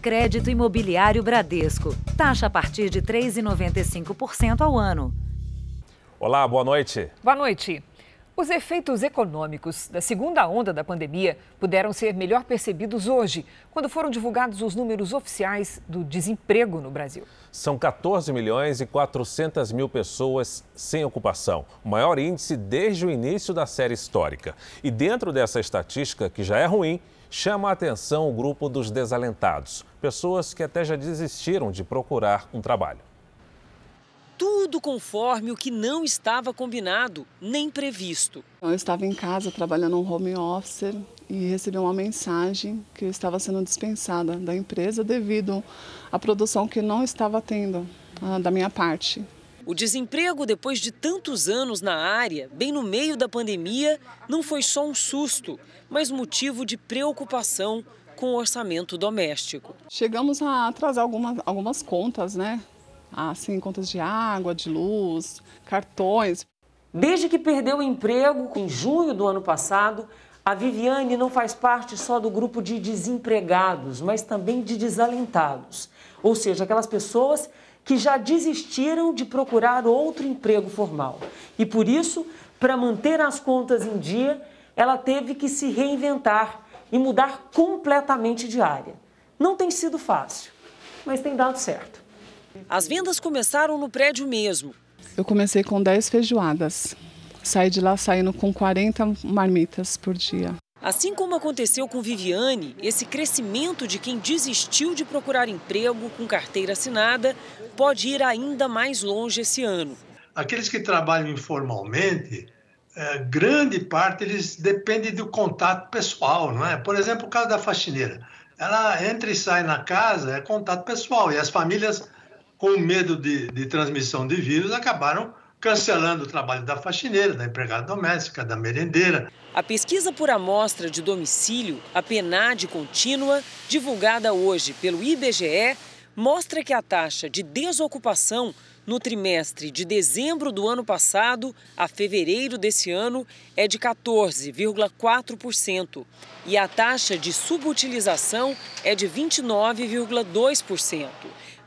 Crédito Imobiliário Bradesco. Taxa a partir de 3,95% ao ano. Olá, boa noite. Boa noite. Os efeitos econômicos da segunda onda da pandemia puderam ser melhor percebidos hoje, quando foram divulgados os números oficiais do desemprego no Brasil. São 14 milhões e 400 mil pessoas sem ocupação, o maior índice desde o início da série histórica. E dentro dessa estatística, que já é ruim, chama a atenção o grupo dos desalentados, pessoas que até já desistiram de procurar um trabalho tudo conforme o que não estava combinado nem previsto. Eu estava em casa trabalhando um home office e recebi uma mensagem que eu estava sendo dispensada da empresa devido à produção que não estava tendo ah, da minha parte. O desemprego, depois de tantos anos na área, bem no meio da pandemia, não foi só um susto, mas motivo de preocupação com o orçamento doméstico. Chegamos a atrasar algumas, algumas contas, né? assim, contas de água, de luz, cartões. Desde que perdeu o emprego em junho do ano passado, a Viviane não faz parte só do grupo de desempregados, mas também de desalentados. Ou seja, aquelas pessoas que já desistiram de procurar outro emprego formal. E por isso, para manter as contas em dia, ela teve que se reinventar e mudar completamente de área. Não tem sido fácil, mas tem dado certo. As vendas começaram no prédio mesmo. Eu comecei com 10 feijoadas. Saí de lá saindo com 40 marmitas por dia. Assim como aconteceu com Viviane, esse crescimento de quem desistiu de procurar emprego com carteira assinada pode ir ainda mais longe esse ano. Aqueles que trabalham informalmente, é, grande parte eles dependem do contato pessoal, não é? Por exemplo, o caso da faxineira. Ela entra e sai na casa, é contato pessoal, e as famílias com medo de, de transmissão de vírus, acabaram cancelando o trabalho da faxineira, da empregada doméstica, da merendeira. A pesquisa por amostra de domicílio, a PNAD contínua, divulgada hoje pelo IBGE, mostra que a taxa de desocupação no trimestre de dezembro do ano passado a fevereiro desse ano é de 14,4% e a taxa de subutilização é de 29,2%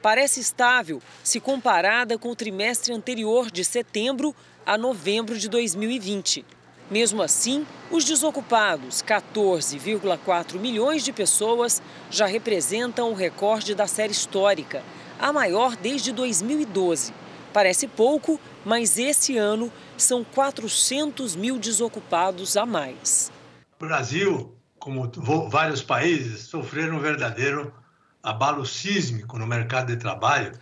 parece estável se comparada com o trimestre anterior de setembro a novembro de 2020. Mesmo assim, os desocupados, 14,4 milhões de pessoas, já representam o recorde da série histórica, a maior desde 2012. Parece pouco, mas esse ano são 400 mil desocupados a mais. O Brasil, como vários países, sofreram um verdadeiro abalo sísmico no mercado de trabalho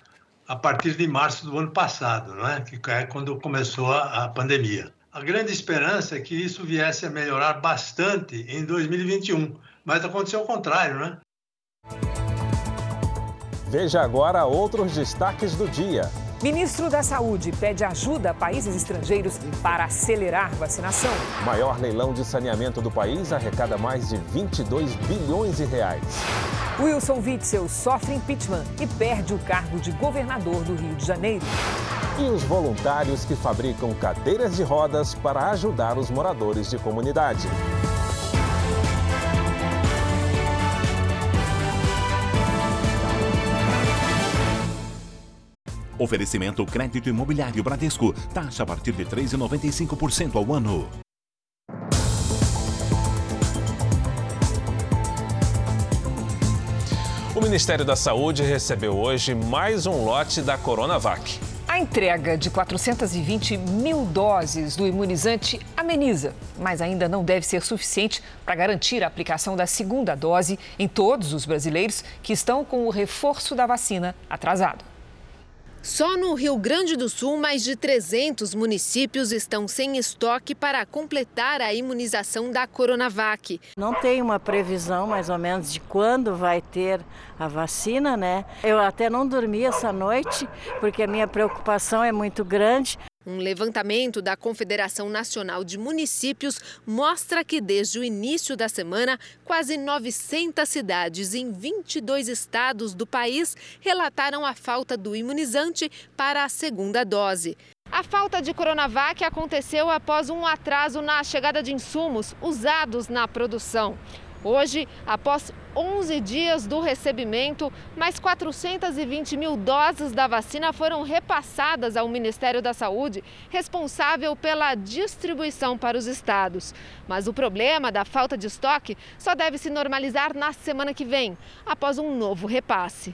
a partir de março do ano passado, não é? que é quando começou a, a pandemia. A grande esperança é que isso viesse a melhorar bastante em 2021, mas aconteceu o contrário, né? Veja agora outros destaques do dia. Ministro da Saúde pede ajuda a países estrangeiros para acelerar vacinação. Maior leilão de saneamento do país arrecada mais de 22 bilhões de reais. Wilson Witzel sofre impeachment e perde o cargo de governador do Rio de Janeiro. E os voluntários que fabricam cadeiras de rodas para ajudar os moradores de comunidade. Oferecimento crédito imobiliário Bradesco. Taxa a partir de 3,95% ao ano. O Ministério da Saúde recebeu hoje mais um lote da Coronavac. A entrega de 420 mil doses do imunizante ameniza, mas ainda não deve ser suficiente para garantir a aplicação da segunda dose em todos os brasileiros que estão com o reforço da vacina atrasado. Só no Rio Grande do Sul, mais de 300 municípios estão sem estoque para completar a imunização da Coronavac. Não tem uma previsão mais ou menos de quando vai ter a vacina, né? Eu até não dormi essa noite porque a minha preocupação é muito grande. Um levantamento da Confederação Nacional de Municípios mostra que desde o início da semana, quase 900 cidades em 22 estados do país relataram a falta do imunizante para a segunda dose. A falta de Coronavac aconteceu após um atraso na chegada de insumos usados na produção. Hoje, após 11 dias do recebimento, mais 420 mil doses da vacina foram repassadas ao Ministério da Saúde, responsável pela distribuição para os estados. Mas o problema da falta de estoque só deve se normalizar na semana que vem, após um novo repasse.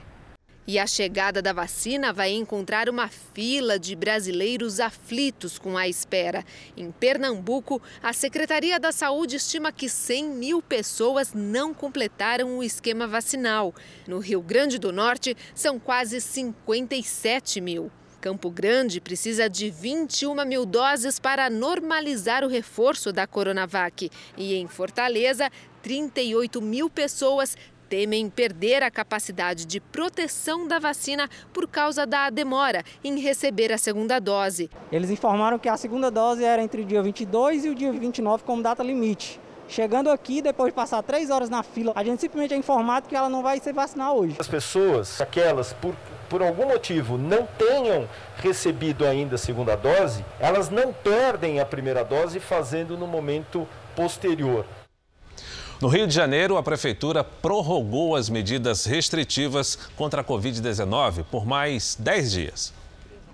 E a chegada da vacina vai encontrar uma fila de brasileiros aflitos com a espera. Em Pernambuco, a Secretaria da Saúde estima que 100 mil pessoas não completaram o esquema vacinal. No Rio Grande do Norte, são quase 57 mil. Campo Grande precisa de 21 mil doses para normalizar o reforço da Coronavac. E em Fortaleza, 38 mil pessoas temem perder a capacidade de proteção da vacina por causa da demora em receber a segunda dose. Eles informaram que a segunda dose era entre o dia 22 e o dia 29 como data limite. Chegando aqui, depois de passar três horas na fila, a gente simplesmente é informado que ela não vai ser vacinada hoje. As pessoas, aquelas por, por algum motivo não tenham recebido ainda a segunda dose, elas não perdem a primeira dose fazendo no momento posterior. No Rio de Janeiro, a Prefeitura prorrogou as medidas restritivas contra a Covid-19 por mais 10 dias.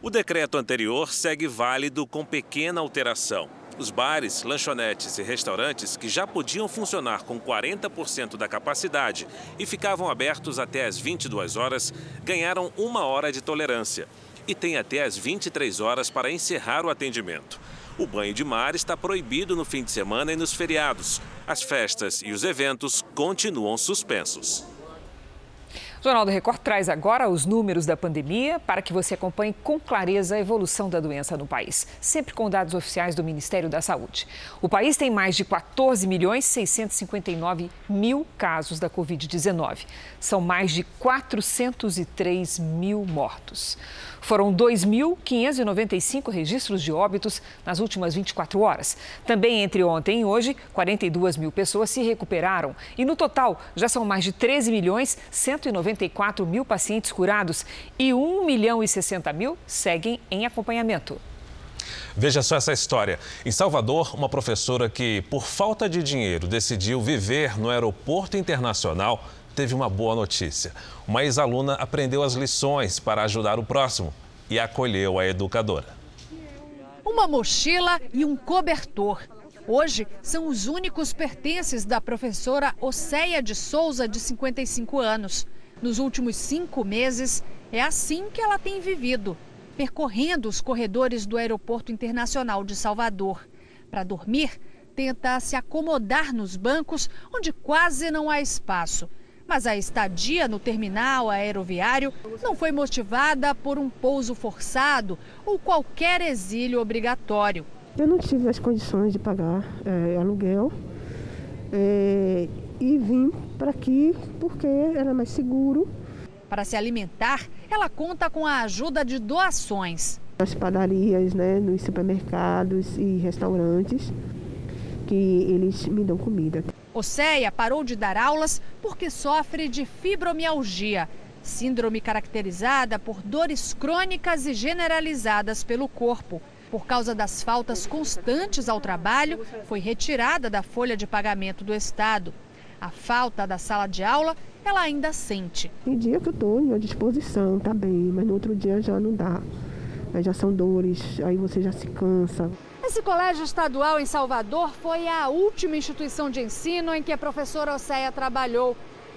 O decreto anterior segue válido com pequena alteração. Os bares, lanchonetes e restaurantes que já podiam funcionar com 40% da capacidade e ficavam abertos até às 22 horas ganharam uma hora de tolerância e têm até às 23 horas para encerrar o atendimento. O banho de mar está proibido no fim de semana e nos feriados. As festas e os eventos continuam suspensos. O Jornal do Record traz agora os números da pandemia para que você acompanhe com clareza a evolução da doença no país, sempre com dados oficiais do Ministério da Saúde. O país tem mais de 14 milhões 659 mil casos da Covid-19. São mais de 403 mil mortos. Foram 2.595 registros de óbitos nas últimas 24 horas. Também entre ontem e hoje, 42 mil pessoas se recuperaram. E no total, já são mais de 13 milhões 194 mil pacientes curados e 1 milhão e 60 mil seguem em acompanhamento. Veja só essa história. Em Salvador, uma professora que, por falta de dinheiro, decidiu viver no aeroporto internacional teve uma boa notícia. Uma ex-aluna aprendeu as lições para ajudar o próximo e acolheu a educadora. Uma mochila e um cobertor. Hoje são os únicos pertences da professora Océia de Souza, de 55 anos. Nos últimos cinco meses, é assim que ela tem vivido, percorrendo os corredores do Aeroporto Internacional de Salvador. Para dormir, tenta se acomodar nos bancos onde quase não há espaço. Mas a estadia no terminal aeroviário não foi motivada por um pouso forçado ou qualquer exílio obrigatório. Eu não tive as condições de pagar é, aluguel é, e vim para aqui porque era mais seguro. Para se alimentar, ela conta com a ajuda de doações. Nas padarias, né, nos supermercados e restaurantes, que eles me dão comida. Oceia parou de dar aulas porque sofre de fibromialgia, síndrome caracterizada por dores crônicas e generalizadas pelo corpo. Por causa das faltas constantes ao trabalho, foi retirada da folha de pagamento do Estado. A falta da sala de aula, ela ainda sente. Tem dia que eu estou à disposição, tá bem, mas no outro dia já não dá. Aí já são dores, aí você já se cansa. Esse colégio estadual em Salvador foi a última instituição de ensino em que a professora Océia trabalhou.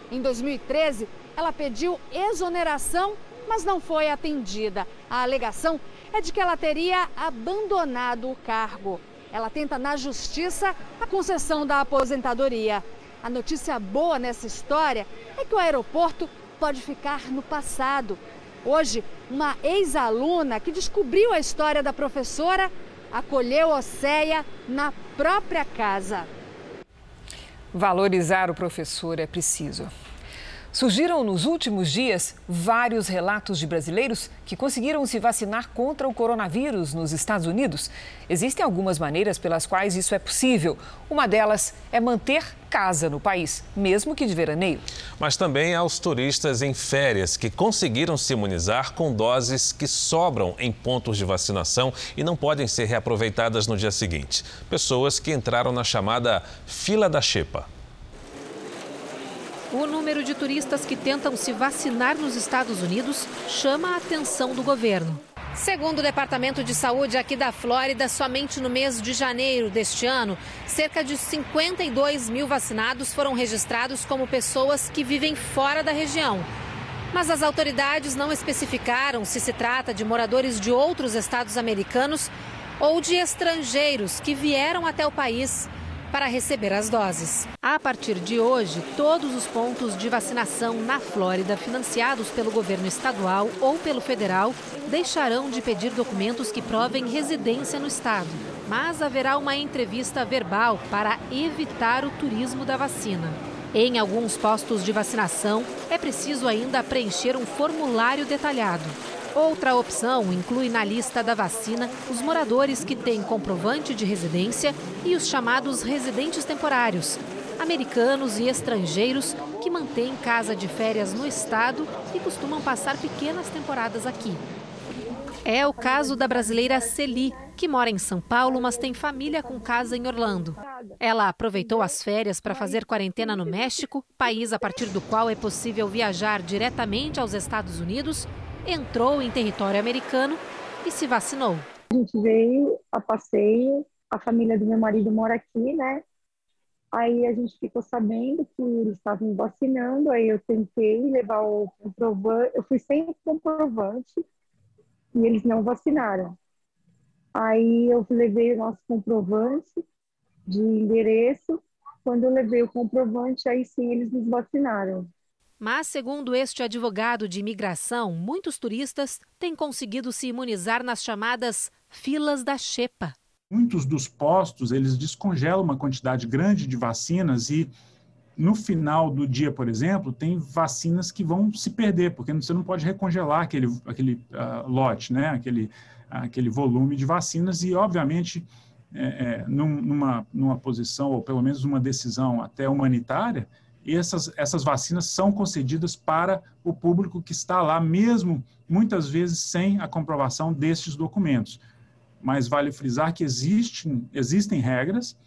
Em 2013, ela pediu exoneração, mas não foi atendida. A alegação é de que ela teria abandonado o cargo. Ela tenta na justiça a concessão da aposentadoria. A notícia boa nessa história é que o aeroporto pode ficar no passado. Hoje, uma ex-aluna que descobriu a história da professora acolheu Océia na própria casa. Valorizar o professor é preciso. Surgiram nos últimos dias vários relatos de brasileiros que conseguiram se vacinar contra o coronavírus nos Estados Unidos. Existem algumas maneiras pelas quais isso é possível. Uma delas é manter casa no país, mesmo que de veraneio. Mas também há os turistas em férias que conseguiram se imunizar com doses que sobram em pontos de vacinação e não podem ser reaproveitadas no dia seguinte. Pessoas que entraram na chamada fila da xepa. O número de turistas que tentam se vacinar nos Estados Unidos chama a atenção do governo. Segundo o Departamento de Saúde aqui da Flórida, somente no mês de janeiro deste ano, cerca de 52 mil vacinados foram registrados como pessoas que vivem fora da região. Mas as autoridades não especificaram se se trata de moradores de outros estados americanos ou de estrangeiros que vieram até o país para receber as doses. A partir de hoje, todos os pontos de vacinação na Flórida, financiados pelo governo estadual ou pelo federal, deixarão de pedir documentos que provem residência no estado. Mas haverá uma entrevista verbal para evitar o turismo da vacina. Em alguns postos de vacinação, é preciso ainda preencher um formulário detalhado. Outra opção inclui na lista da vacina os moradores que têm comprovante de residência e os chamados residentes temporários, americanos e estrangeiros que mantêm casa de férias no estado e costumam passar pequenas temporadas aqui. É o caso da brasileira Celi, que mora em São Paulo, mas tem família com casa em Orlando. Ela aproveitou as férias para fazer quarentena no México, país a partir do qual é possível viajar diretamente aos Estados Unidos entrou em território americano e se vacinou. A gente veio a passeio, a família do meu marido mora aqui, né? Aí a gente ficou sabendo que eles estavam vacinando, aí eu tentei levar o comprovante, eu fui sem comprovante e eles não vacinaram. Aí eu levei o nosso comprovante de endereço, quando eu levei o comprovante, aí sim eles nos vacinaram. Mas, segundo este advogado de imigração, muitos turistas têm conseguido se imunizar nas chamadas filas da Xepa. Muitos dos postos, eles descongelam uma quantidade grande de vacinas e no final do dia, por exemplo, tem vacinas que vão se perder, porque você não pode recongelar aquele, aquele uh, lote, né? aquele, aquele volume de vacinas e, obviamente, é, é, numa, numa posição, ou pelo menos uma decisão até humanitária, e essas, essas vacinas são concedidas para o público que está lá, mesmo muitas vezes sem a comprovação destes documentos. Mas vale frisar que existem, existem regras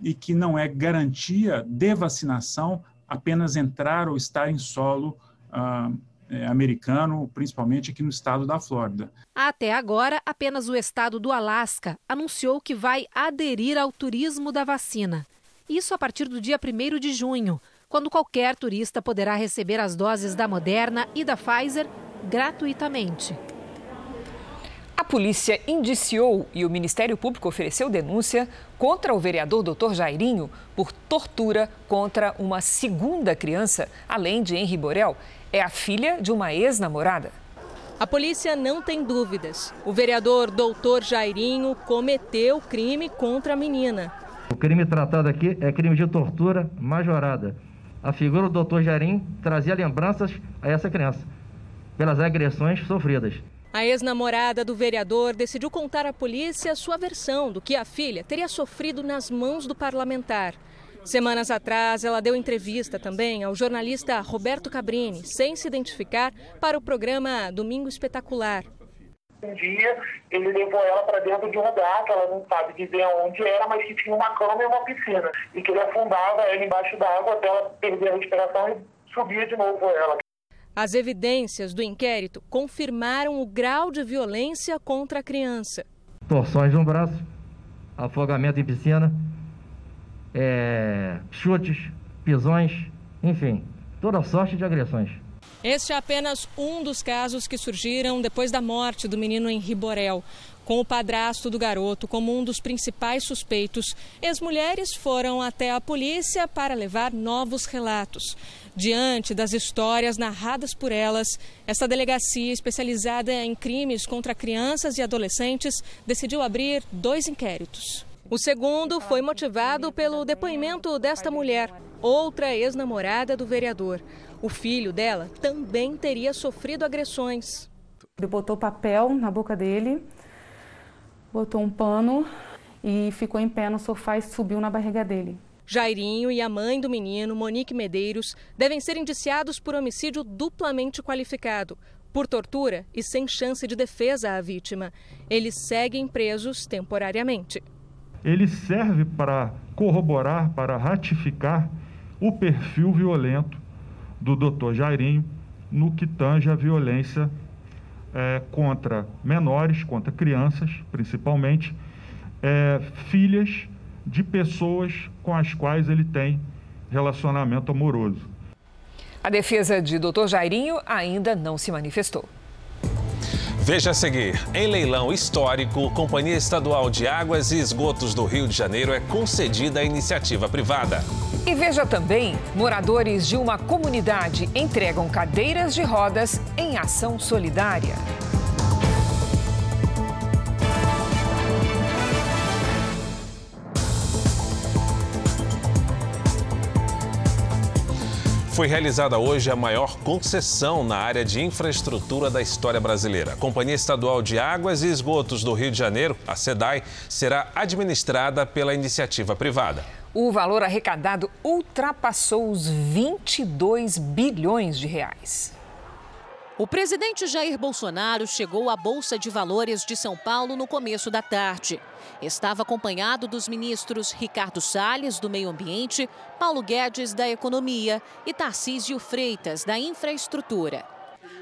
e que não é garantia de vacinação apenas entrar ou estar em solo ah, é, americano, principalmente aqui no estado da Flórida. Até agora, apenas o estado do Alasca anunciou que vai aderir ao turismo da vacina. Isso a partir do dia 1 de junho quando qualquer turista poderá receber as doses da Moderna e da Pfizer gratuitamente. A polícia indiciou e o Ministério Público ofereceu denúncia contra o vereador Dr. Jairinho por tortura contra uma segunda criança, além de Henri Borel. É a filha de uma ex-namorada. A polícia não tem dúvidas. O vereador Doutor Jairinho cometeu crime contra a menina. O crime tratado aqui é crime de tortura majorada a figura do Dr. Jarim trazia lembranças a essa criança pelas agressões sofridas. A ex-namorada do vereador decidiu contar à polícia sua versão do que a filha teria sofrido nas mãos do parlamentar. Semanas atrás, ela deu entrevista também ao jornalista Roberto Cabrini, sem se identificar, para o programa Domingo Espetacular. Um dia ele levou ela para dentro de um lugar que ela não sabe dizer onde era, mas que tinha uma cama e uma piscina. E que ele afundava ela embaixo d'água até ela perder a respiração e subia de novo ela. As evidências do inquérito confirmaram o grau de violência contra a criança. Torções no braço, afogamento em piscina, é, chutes, pisões, enfim, toda sorte de agressões. Este é apenas um dos casos que surgiram depois da morte do menino Henri Borel. Com o padrasto do garoto como um dos principais suspeitos, ex-mulheres foram até a polícia para levar novos relatos. Diante das histórias narradas por elas, esta delegacia especializada em crimes contra crianças e adolescentes decidiu abrir dois inquéritos. O segundo foi motivado pelo depoimento desta mulher, outra ex-namorada do vereador. O filho dela também teria sofrido agressões. Ele botou papel na boca dele, botou um pano e ficou em pé no sofá e subiu na barriga dele. Jairinho e a mãe do menino, Monique Medeiros, devem ser indiciados por homicídio duplamente qualificado, por tortura e sem chance de defesa à vítima. Eles seguem presos temporariamente. Ele serve para corroborar, para ratificar o perfil violento do doutor Jairinho no que tange a violência é, contra menores, contra crianças, principalmente, é, filhas de pessoas com as quais ele tem relacionamento amoroso. A defesa de doutor Jairinho ainda não se manifestou. Veja a seguir. Em leilão histórico, Companhia Estadual de Águas e Esgotos do Rio de Janeiro é concedida à iniciativa privada. E veja também: moradores de uma comunidade entregam cadeiras de rodas em ação solidária. Foi realizada hoje a maior concessão na área de infraestrutura da história brasileira. A Companhia Estadual de Águas e Esgotos do Rio de Janeiro, a SEDAI, será administrada pela iniciativa privada. O valor arrecadado ultrapassou os 22 bilhões de reais. O presidente Jair Bolsonaro chegou à Bolsa de Valores de São Paulo no começo da tarde. Estava acompanhado dos ministros Ricardo Salles, do Meio Ambiente, Paulo Guedes, da Economia e Tarcísio Freitas, da Infraestrutura.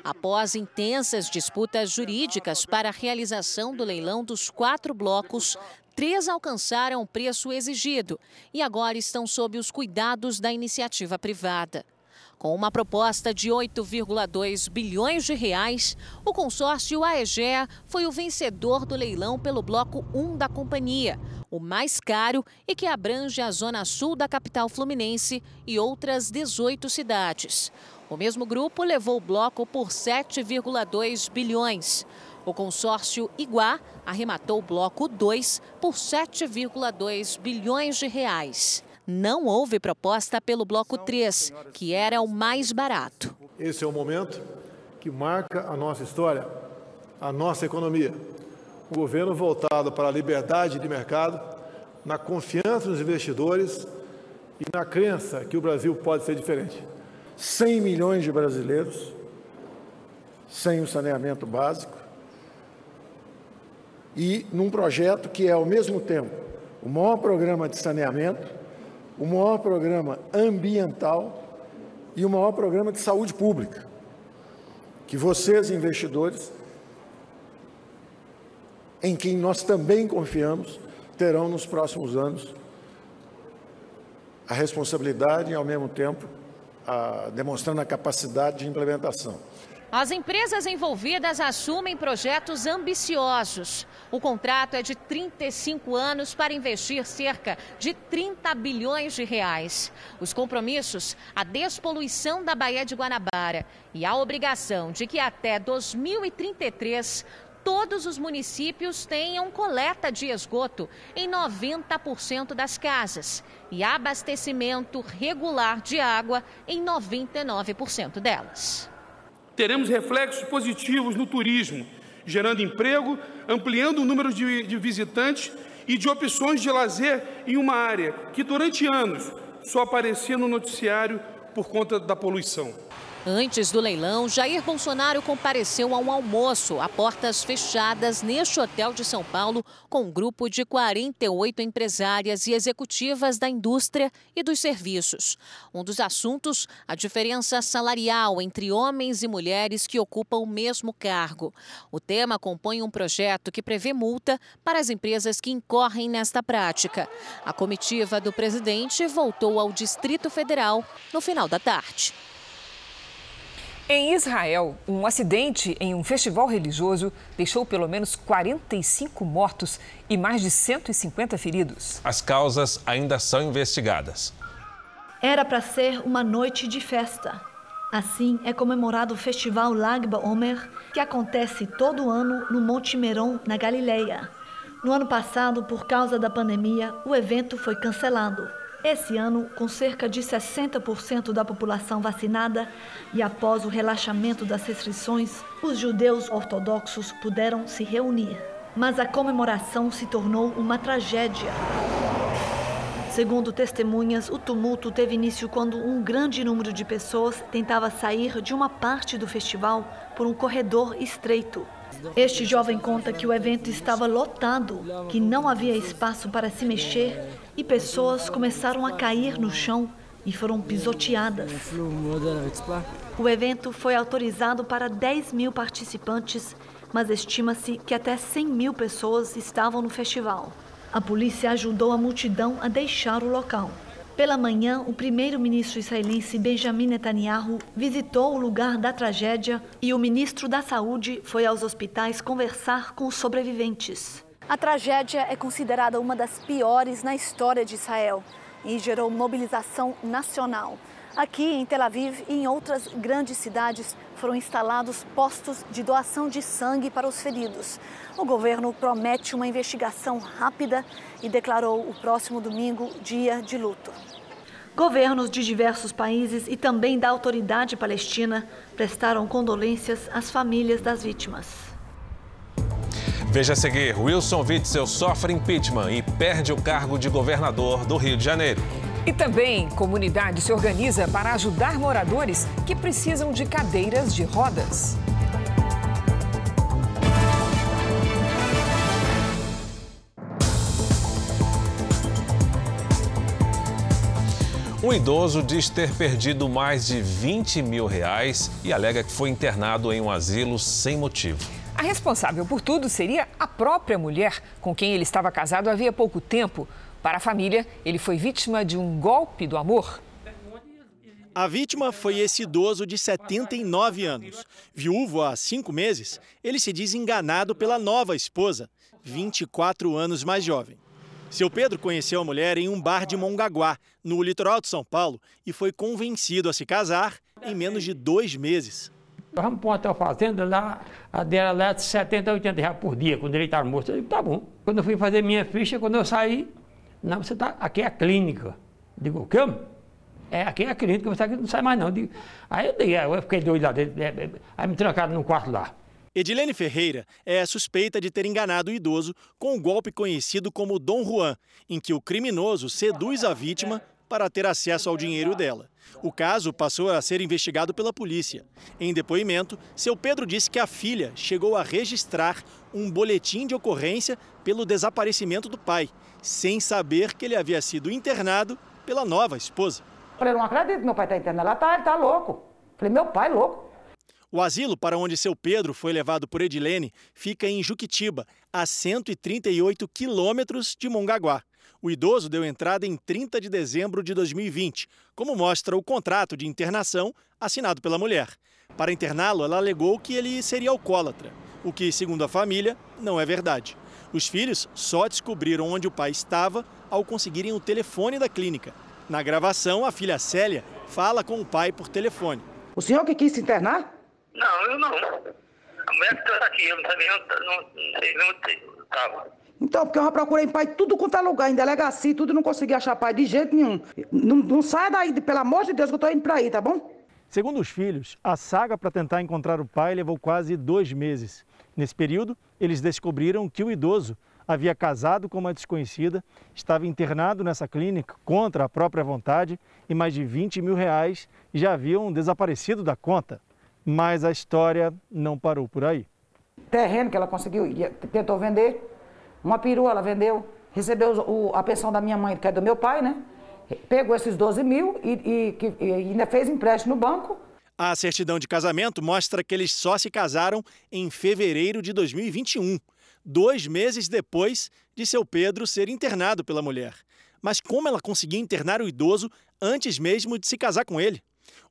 Após intensas disputas jurídicas para a realização do leilão dos quatro blocos, três alcançaram o preço exigido e agora estão sob os cuidados da iniciativa privada. Com uma proposta de 8,2 bilhões de reais, o consórcio AEGEA foi o vencedor do leilão pelo bloco 1 da companhia, o mais caro e que abrange a zona sul da capital fluminense e outras 18 cidades. O mesmo grupo levou o bloco por 7,2 bilhões. O consórcio Iguá arrematou o bloco 2 por 7,2 bilhões de reais não houve proposta pelo Bloco 3, que era o mais barato. Esse é o momento que marca a nossa história, a nossa economia. Um governo voltado para a liberdade de mercado, na confiança dos investidores e na crença que o Brasil pode ser diferente. 100 milhões de brasileiros sem o saneamento básico e num projeto que é, ao mesmo tempo, o maior programa de saneamento o maior programa ambiental e o maior programa de saúde pública, que vocês, investidores, em quem nós também confiamos, terão nos próximos anos a responsabilidade e, ao mesmo tempo, a, demonstrando a capacidade de implementação. As empresas envolvidas assumem projetos ambiciosos. O contrato é de 35 anos para investir cerca de 30 bilhões de reais. Os compromissos, a despoluição da Baía de Guanabara e a obrigação de que até 2033 todos os municípios tenham coleta de esgoto em 90% das casas e abastecimento regular de água em 99% delas. Teremos reflexos positivos no turismo, gerando emprego, ampliando o número de, de visitantes e de opções de lazer em uma área que durante anos só aparecia no noticiário por conta da poluição. Antes do leilão, Jair Bolsonaro compareceu a um almoço a portas fechadas neste hotel de São Paulo com um grupo de 48 empresárias e executivas da indústria e dos serviços. Um dos assuntos, a diferença salarial entre homens e mulheres que ocupam o mesmo cargo. O tema compõe um projeto que prevê multa para as empresas que incorrem nesta prática. A comitiva do presidente voltou ao Distrito Federal no final da tarde. Em Israel, um acidente em um festival religioso deixou pelo menos 45 mortos e mais de 150 feridos. As causas ainda são investigadas. Era para ser uma noite de festa. Assim é comemorado o festival Lag BaOmer, que acontece todo ano no Monte Meron, na Galileia. No ano passado, por causa da pandemia, o evento foi cancelado. Esse ano, com cerca de 60% da população vacinada e após o relaxamento das restrições, os judeus ortodoxos puderam se reunir. Mas a comemoração se tornou uma tragédia. Segundo testemunhas, o tumulto teve início quando um grande número de pessoas tentava sair de uma parte do festival por um corredor estreito. Este jovem conta que o evento estava lotado, que não havia espaço para se mexer e pessoas começaram a cair no chão e foram pisoteadas. O evento foi autorizado para 10 mil participantes, mas estima-se que até 100 mil pessoas estavam no festival. A polícia ajudou a multidão a deixar o local. Pela manhã, o primeiro-ministro israelense Benjamin Netanyahu visitou o lugar da tragédia e o ministro da Saúde foi aos hospitais conversar com os sobreviventes. A tragédia é considerada uma das piores na história de Israel e gerou mobilização nacional. Aqui em Tel Aviv e em outras grandes cidades foram instalados postos de doação de sangue para os feridos. O governo promete uma investigação rápida e declarou o próximo domingo dia de luto. Governos de diversos países e também da autoridade palestina prestaram condolências às famílias das vítimas. Veja a seguir: Wilson Witzel sofre impeachment e perde o cargo de governador do Rio de Janeiro. E também, comunidade se organiza para ajudar moradores que precisam de cadeiras de rodas. Um idoso diz ter perdido mais de 20 mil reais e alega que foi internado em um asilo sem motivo. A responsável por tudo seria a própria mulher com quem ele estava casado havia pouco tempo. Para a família, ele foi vítima de um golpe do amor. A vítima foi esse idoso de 79 anos. Viúvo há cinco meses, ele se diz enganado pela nova esposa, 24 anos mais jovem. Seu Pedro conheceu a mulher em um bar de Mongaguá, no litoral de São Paulo, e foi convencido a se casar em menos de dois meses. Vamos para hotel fazenda lá, a dela lá de 70 a 80 reais por dia, quando ele estava morto. Eu digo, tá bom. Quando eu fui fazer minha ficha, quando eu saí, não, você tá, aqui é a clínica. Eu digo, o quê? É, aqui é a clínica, você não sai mais não. Eu digo, aí eu, digo, eu fiquei doido lá dentro, é, é, aí me trancaram num quarto lá. Edilene Ferreira é suspeita de ter enganado o idoso com um golpe conhecido como Dom Juan, em que o criminoso seduz a vítima para ter acesso ao dinheiro dela. O caso passou a ser investigado pela polícia. Em depoimento, seu Pedro disse que a filha chegou a registrar um boletim de ocorrência pelo desaparecimento do pai, sem saber que ele havia sido internado pela nova esposa. Falei, não acredito meu pai está internado. Ela tá, ele tá louco. Falei, meu pai louco. O asilo para onde seu Pedro foi levado por Edilene fica em Juquitiba, a 138 quilômetros de Mongaguá. O idoso deu entrada em 30 de dezembro de 2020, como mostra o contrato de internação assinado pela mulher. Para interná-lo, ela alegou que ele seria alcoólatra, o que, segundo a família, não é verdade. Os filhos só descobriram onde o pai estava ao conseguirem o telefone da clínica. Na gravação, a filha Célia fala com o pai por telefone. O senhor que quis se internar? Não, eu não. A mulher que está aqui, eu não sabia, não, não sei onde estava. Então, porque eu já procurei pai tudo quanto é lugar, em delegacia, tudo não consegui achar pai de jeito nenhum. Não, não saia daí, pelo amor de Deus, que eu tô indo para aí, tá bom? Segundo os filhos, a saga para tentar encontrar o pai levou quase dois meses. Nesse período, eles descobriram que o idoso havia casado com uma desconhecida, estava internado nessa clínica contra a própria vontade e mais de 20 mil reais já haviam desaparecido da conta. Mas a história não parou por aí. Terreno que ela conseguiu, tentou vender, uma perua ela vendeu, recebeu o, a pensão da minha mãe, que é do meu pai, né? Pegou esses 12 mil e, e, e ainda fez empréstimo no banco. A certidão de casamento mostra que eles só se casaram em fevereiro de 2021, dois meses depois de seu Pedro ser internado pela mulher. Mas como ela conseguiu internar o idoso antes mesmo de se casar com ele?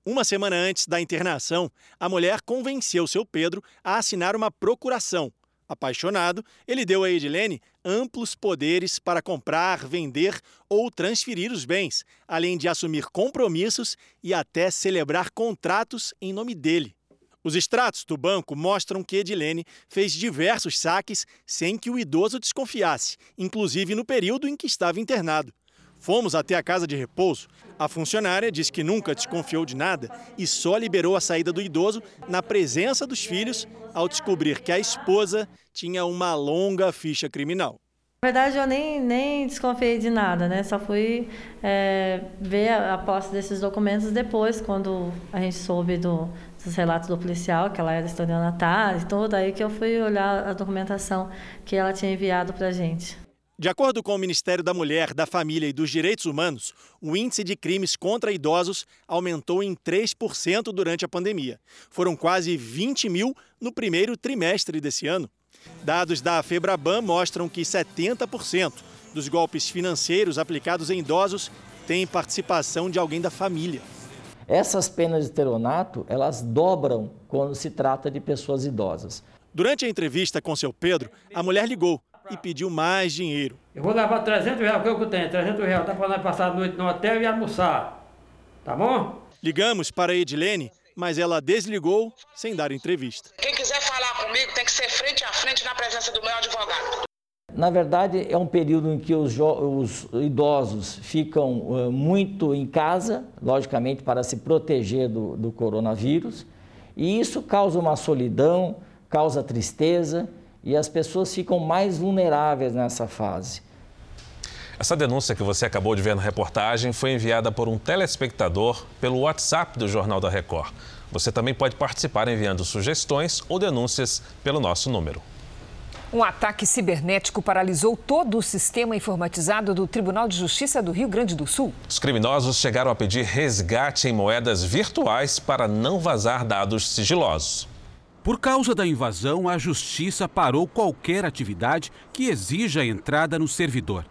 Uma semana antes da internação, a mulher convenceu seu Pedro a assinar uma procuração. Apaixonado, ele deu a Edilene amplos poderes para comprar, vender ou transferir os bens, além de assumir compromissos e até celebrar contratos em nome dele. Os extratos do banco mostram que Edilene fez diversos saques sem que o idoso desconfiasse, inclusive no período em que estava internado. Fomos até a casa de repouso. A funcionária diz que nunca desconfiou de nada e só liberou a saída do idoso na presença dos filhos ao descobrir que a esposa tinha uma longa ficha criminal. Na verdade, eu nem, nem desconfiei de nada, né? Só fui é, ver a, a posse desses documentos depois, quando a gente soube do, dos relatos do policial, que ela era estelionatária e tudo, aí que eu fui olhar a documentação que ela tinha enviado para a gente. De acordo com o Ministério da Mulher, da Família e dos Direitos Humanos, o índice de crimes contra idosos aumentou em 3% durante a pandemia. Foram quase 20 mil no primeiro trimestre desse ano. Dados da Febraban mostram que 70% dos golpes financeiros aplicados em idosos têm participação de alguém da família. Essas penas de teronato, elas dobram quando se trata de pessoas idosas. Durante a entrevista com seu Pedro, a mulher ligou e pediu mais dinheiro. Eu vou levar 300 reais, o que eu tenho? 300 reais, tá para passar a noite no hotel e almoçar. Tá bom? Ligamos para a Edilene, mas ela desligou sem dar entrevista. Quem quiser falar comigo tem que ser frente a frente na presença do meu advogado. Na verdade, é um período em que os, os idosos ficam uh, muito em casa, logicamente para se proteger do, do coronavírus, e isso causa uma solidão, causa tristeza e as pessoas ficam mais vulneráveis nessa fase. Essa denúncia que você acabou de ver na reportagem foi enviada por um telespectador pelo WhatsApp do Jornal da Record. Você também pode participar enviando sugestões ou denúncias pelo nosso número. Um ataque cibernético paralisou todo o sistema informatizado do Tribunal de Justiça do Rio Grande do Sul. Os criminosos chegaram a pedir resgate em moedas virtuais para não vazar dados sigilosos. Por causa da invasão, a Justiça parou qualquer atividade que exija a entrada no servidor.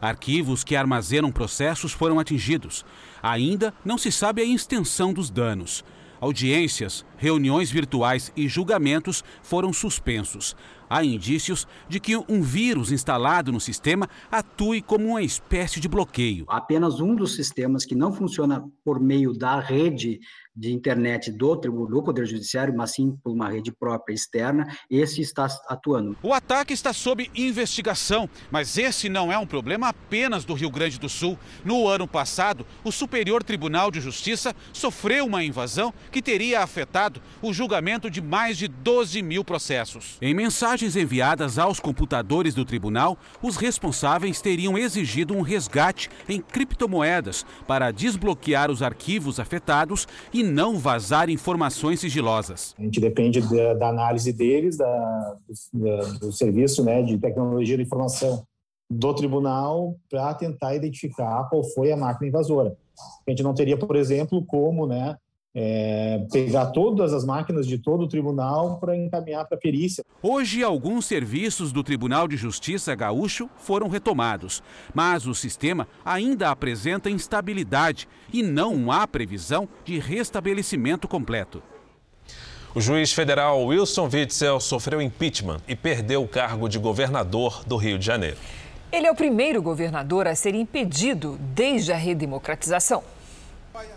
Arquivos que armazenam processos foram atingidos. Ainda não se sabe a extensão dos danos. Audiências, reuniões virtuais e julgamentos foram suspensos. Há indícios de que um vírus instalado no sistema atue como uma espécie de bloqueio. Apenas um dos sistemas que não funciona por meio da rede de internet do, do Poder Judiciário, mas sim por uma rede própria externa, esse está atuando. O ataque está sob investigação, mas esse não é um problema apenas do Rio Grande do Sul. No ano passado, o Superior Tribunal de Justiça sofreu uma invasão que teria afetado o julgamento de mais de 12 mil processos. Em mensagens enviadas aos computadores do tribunal, os responsáveis teriam exigido um resgate em criptomoedas para desbloquear os arquivos afetados e não vazar informações sigilosas. A gente depende da, da análise deles, da, do, do, serviço né, de tecnologia da informação do tribunal para tentar identificar qual foi a máquina invasora. A gente não teria, por exemplo, como né, é, pegar todas as máquinas de todo o tribunal para encaminhar para a perícia. Hoje, alguns serviços do Tribunal de Justiça Gaúcho foram retomados, mas o sistema ainda apresenta instabilidade e não há previsão de restabelecimento completo. O juiz federal Wilson Witzel sofreu impeachment e perdeu o cargo de governador do Rio de Janeiro. Ele é o primeiro governador a ser impedido desde a redemocratização.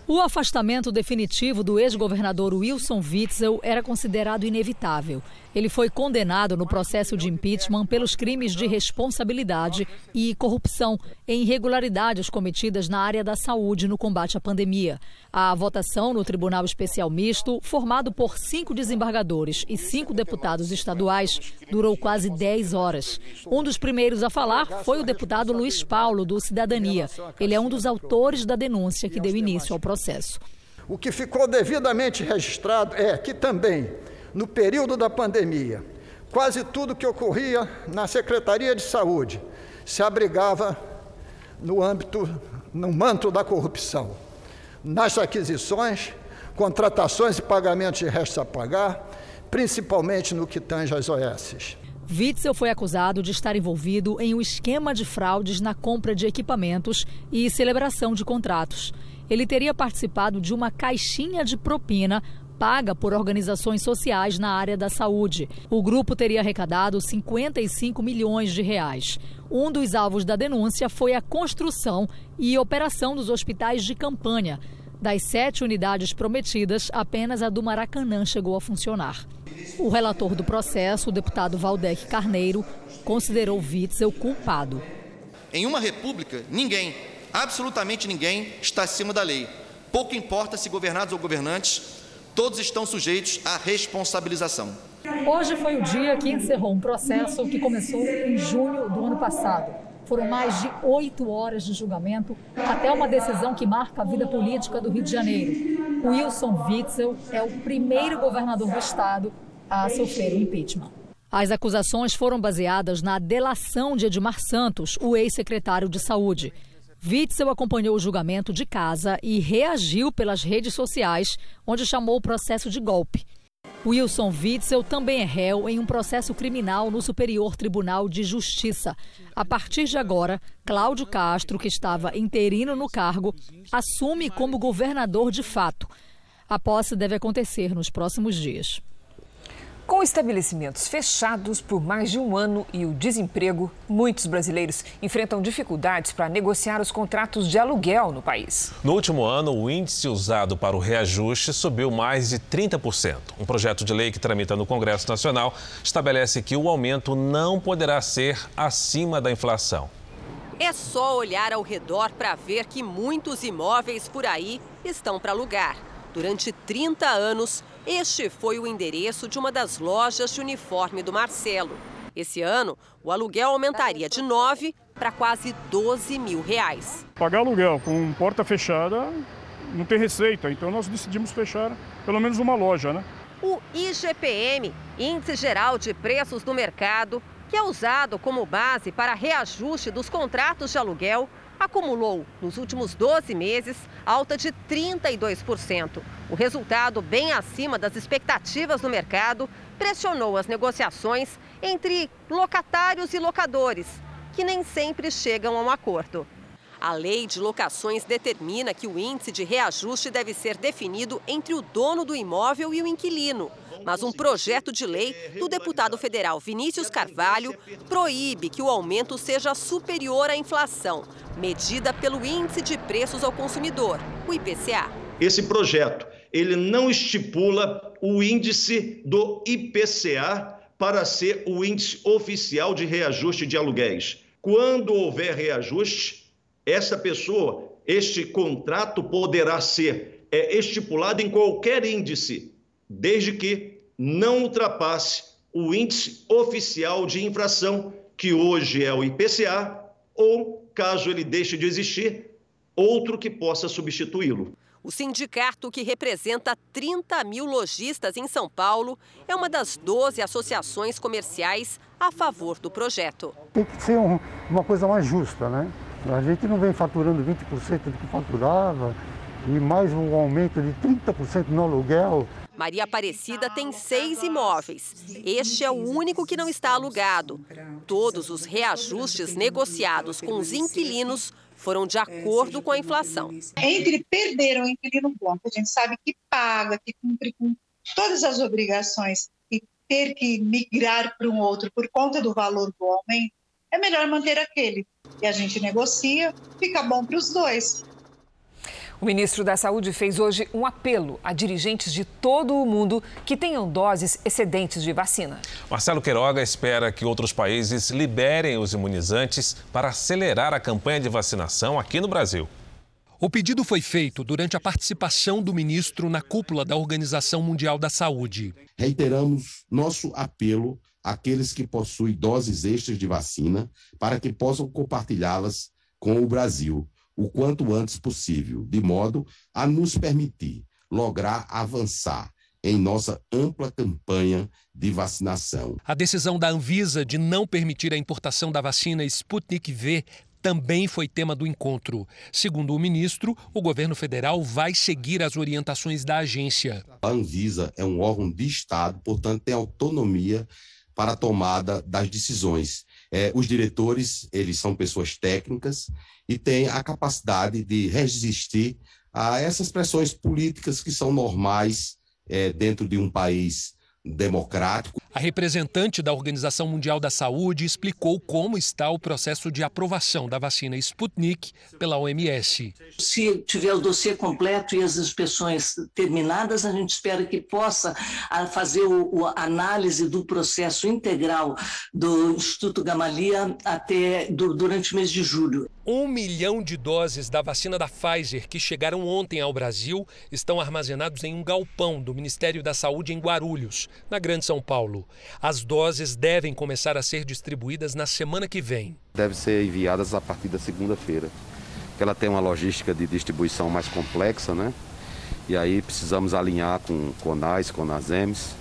O afastamento definitivo do ex-governador Wilson Witzel era considerado inevitável. Ele foi condenado no processo de impeachment pelos crimes de responsabilidade e corrupção em irregularidades cometidas na área da saúde no combate à pandemia. A votação no Tribunal Especial Misto, formado por cinco desembargadores e cinco deputados estaduais, durou quase 10 horas. Um dos primeiros a falar foi o deputado Luiz Paulo, do Cidadania. Ele é um dos autores da denúncia que deu início ao processo. O que ficou devidamente registrado é que também no período da pandemia, quase tudo que ocorria na Secretaria de Saúde se abrigava no âmbito, no manto da corrupção. Nas aquisições, contratações e pagamentos de restos a pagar, principalmente no que tange às OS. Witzel foi acusado de estar envolvido em um esquema de fraudes na compra de equipamentos e celebração de contratos. Ele teria participado de uma caixinha de propina paga por organizações sociais na área da saúde. O grupo teria arrecadado 55 milhões de reais. Um dos alvos da denúncia foi a construção e operação dos hospitais de campanha. Das sete unidades prometidas, apenas a do Maracanã chegou a funcionar. O relator do processo, o deputado Valdec Carneiro, considerou Witzel culpado. Em uma república, ninguém, absolutamente ninguém, está acima da lei. Pouco importa se governados ou governantes todos estão sujeitos à responsabilização. Hoje foi o dia que encerrou um processo que começou em junho do ano passado. Foram mais de oito horas de julgamento até uma decisão que marca a vida política do Rio de Janeiro. Wilson Witzel é o primeiro governador do estado a sofrer o impeachment. As acusações foram baseadas na delação de Edmar Santos, o ex-secretário de Saúde. Witzel acompanhou o julgamento de casa e reagiu pelas redes sociais, onde chamou o processo de golpe. Wilson Witzel também é réu em um processo criminal no Superior Tribunal de Justiça. A partir de agora, Cláudio Castro, que estava interino no cargo, assume como governador de fato. A posse deve acontecer nos próximos dias. Com estabelecimentos fechados por mais de um ano e o desemprego, muitos brasileiros enfrentam dificuldades para negociar os contratos de aluguel no país. No último ano, o índice usado para o reajuste subiu mais de 30%. Um projeto de lei que tramita no Congresso Nacional estabelece que o aumento não poderá ser acima da inflação. É só olhar ao redor para ver que muitos imóveis por aí estão para alugar. Durante 30 anos, este foi o endereço de uma das lojas de uniforme do Marcelo. Esse ano, o aluguel aumentaria de 9 para quase 12 mil reais. Pagar aluguel com porta fechada não tem receita, então nós decidimos fechar pelo menos uma loja, né? O IGPM, Índice Geral de Preços do Mercado, que é usado como base para reajuste dos contratos de aluguel, acumulou, nos últimos 12 meses, alta de 32%. O resultado, bem acima das expectativas do mercado, pressionou as negociações entre locatários e locadores, que nem sempre chegam a um acordo. A lei de locações determina que o índice de reajuste deve ser definido entre o dono do imóvel e o inquilino. Mas um projeto de lei do deputado federal Vinícius Carvalho proíbe que o aumento seja superior à inflação, medida pelo Índice de Preços ao Consumidor, o IPCA. Esse projeto, ele não estipula o índice do IPCA para ser o índice oficial de reajuste de aluguéis. Quando houver reajuste, essa pessoa, este contrato poderá ser é, estipulado em qualquer índice, desde que não ultrapasse o índice oficial de infração, que hoje é o IPCA, ou, caso ele deixe de existir, outro que possa substituí-lo. O sindicato, que representa 30 mil lojistas em São Paulo, é uma das 12 associações comerciais a favor do projeto. Tem que ser um, uma coisa mais justa, né? A gente não vem faturando 20% do que faturava e mais um aumento de 30% no aluguel. Maria Aparecida tem seis imóveis. Este é o único que não está alugado. Todos os reajustes negociados com os inquilinos foram de acordo com a inflação. Entre perder um inquilino bom, que a gente sabe que paga, que cumpre com todas as obrigações, e ter que migrar para um outro por conta do valor do aumento, é melhor manter aquele. E a gente negocia, fica bom para os dois. O ministro da Saúde fez hoje um apelo a dirigentes de todo o mundo que tenham doses excedentes de vacina. Marcelo Queiroga espera que outros países liberem os imunizantes para acelerar a campanha de vacinação aqui no Brasil. O pedido foi feito durante a participação do ministro na cúpula da Organização Mundial da Saúde. Reiteramos nosso apelo àqueles que possuem doses extras de vacina para que possam compartilhá-las com o Brasil o quanto antes possível, de modo a nos permitir lograr avançar em nossa ampla campanha de vacinação. A decisão da Anvisa de não permitir a importação da vacina Sputnik V também foi tema do encontro. Segundo o ministro, o governo federal vai seguir as orientações da agência. A Anvisa é um órgão de Estado, portanto, tem autonomia para a tomada das decisões. É, os diretores, eles são pessoas técnicas e têm a capacidade de resistir a essas pressões políticas que são normais é, dentro de um país democrático. A representante da Organização Mundial da Saúde explicou como está o processo de aprovação da vacina Sputnik pela OMS. Se tiver o dossiê completo e as inspeções terminadas, a gente espera que possa fazer a análise do processo integral do Instituto Gamaleya até durante o mês de julho. Um milhão de doses da vacina da Pfizer que chegaram ontem ao Brasil estão armazenados em um galpão do Ministério da Saúde em Guarulhos, na Grande São Paulo. As doses devem começar a ser distribuídas na semana que vem. Devem ser enviadas a partir da segunda-feira. Ela tem uma logística de distribuição mais complexa, né? E aí precisamos alinhar com CONAS, CONASEMS,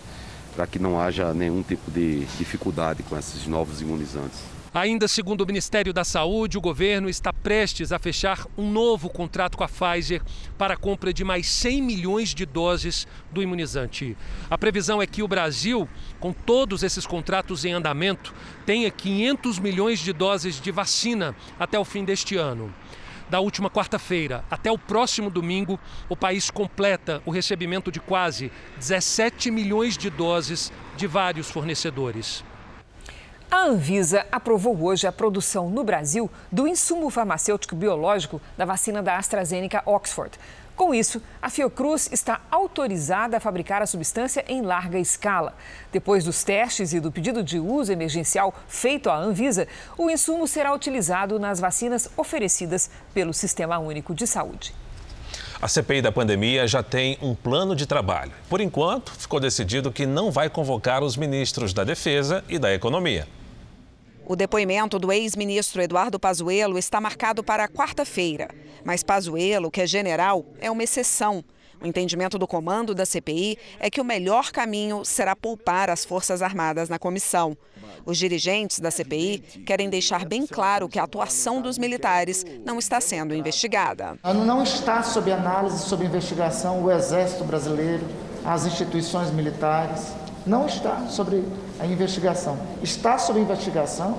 para que não haja nenhum tipo de dificuldade com esses novos imunizantes. Ainda segundo o Ministério da Saúde, o governo está prestes a fechar um novo contrato com a Pfizer para a compra de mais 100 milhões de doses do imunizante. A previsão é que o Brasil, com todos esses contratos em andamento, tenha 500 milhões de doses de vacina até o fim deste ano. Da última quarta-feira até o próximo domingo, o país completa o recebimento de quase 17 milhões de doses de vários fornecedores. A Anvisa aprovou hoje a produção no Brasil do insumo farmacêutico biológico da vacina da AstraZeneca Oxford. Com isso, a Fiocruz está autorizada a fabricar a substância em larga escala. Depois dos testes e do pedido de uso emergencial feito à Anvisa, o insumo será utilizado nas vacinas oferecidas pelo Sistema Único de Saúde. A CPI da pandemia já tem um plano de trabalho. Por enquanto, ficou decidido que não vai convocar os ministros da Defesa e da Economia. O depoimento do ex-ministro Eduardo Pazuello está marcado para quarta-feira. Mas Pazuello, que é general, é uma exceção. O entendimento do comando da CPI é que o melhor caminho será poupar as Forças Armadas na comissão. Os dirigentes da CPI querem deixar bem claro que a atuação dos militares não está sendo investigada. Não está sob análise, sob investigação o Exército Brasileiro, as instituições militares. Não está sobre a investigação. Está sob investigação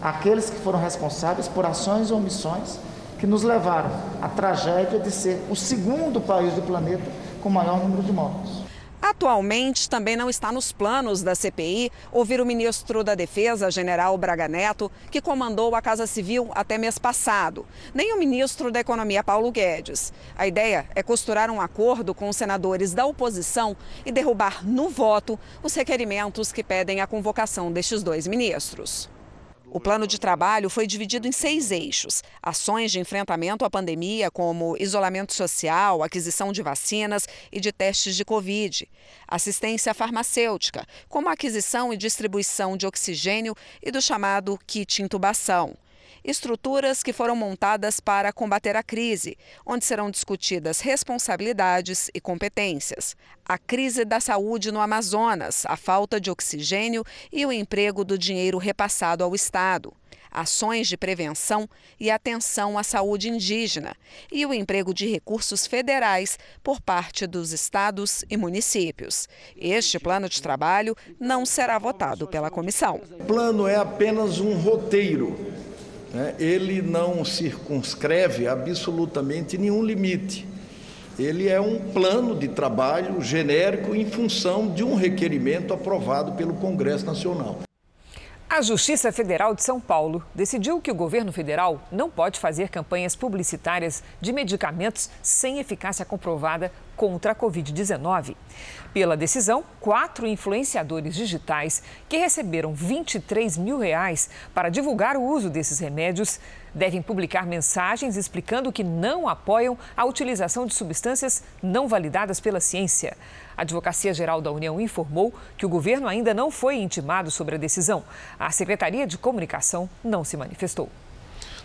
aqueles que foram responsáveis por ações ou omissões que nos levaram à tragédia de ser o segundo país do planeta com maior número de mortos. Atualmente, também não está nos planos da CPI ouvir o ministro da Defesa, general Braga Neto, que comandou a Casa Civil até mês passado, nem o ministro da Economia, Paulo Guedes. A ideia é costurar um acordo com os senadores da oposição e derrubar no voto os requerimentos que pedem a convocação destes dois ministros. O plano de trabalho foi dividido em seis eixos: ações de enfrentamento à pandemia, como isolamento social, aquisição de vacinas e de testes de Covid, assistência farmacêutica, como a aquisição e distribuição de oxigênio e do chamado kit intubação estruturas que foram montadas para combater a crise, onde serão discutidas responsabilidades e competências. A crise da saúde no Amazonas, a falta de oxigênio e o emprego do dinheiro repassado ao Estado ações de prevenção e atenção à saúde indígena e o emprego de recursos federais por parte dos estados e municípios. Este plano de trabalho não será votado pela comissão. O plano é apenas um roteiro né, ele não circunscreve absolutamente nenhum limite. Ele é um plano de trabalho genérico em função de um requerimento aprovado pelo Congresso Nacional. A Justiça Federal de São Paulo decidiu que o governo federal não pode fazer campanhas publicitárias de medicamentos sem eficácia comprovada contra a Covid-19. Pela decisão, quatro influenciadores digitais que receberam 23 mil reais para divulgar o uso desses remédios devem publicar mensagens explicando que não apoiam a utilização de substâncias não validadas pela ciência. A Advocacia Geral da União informou que o governo ainda não foi intimado sobre a decisão. A Secretaria de Comunicação não se manifestou.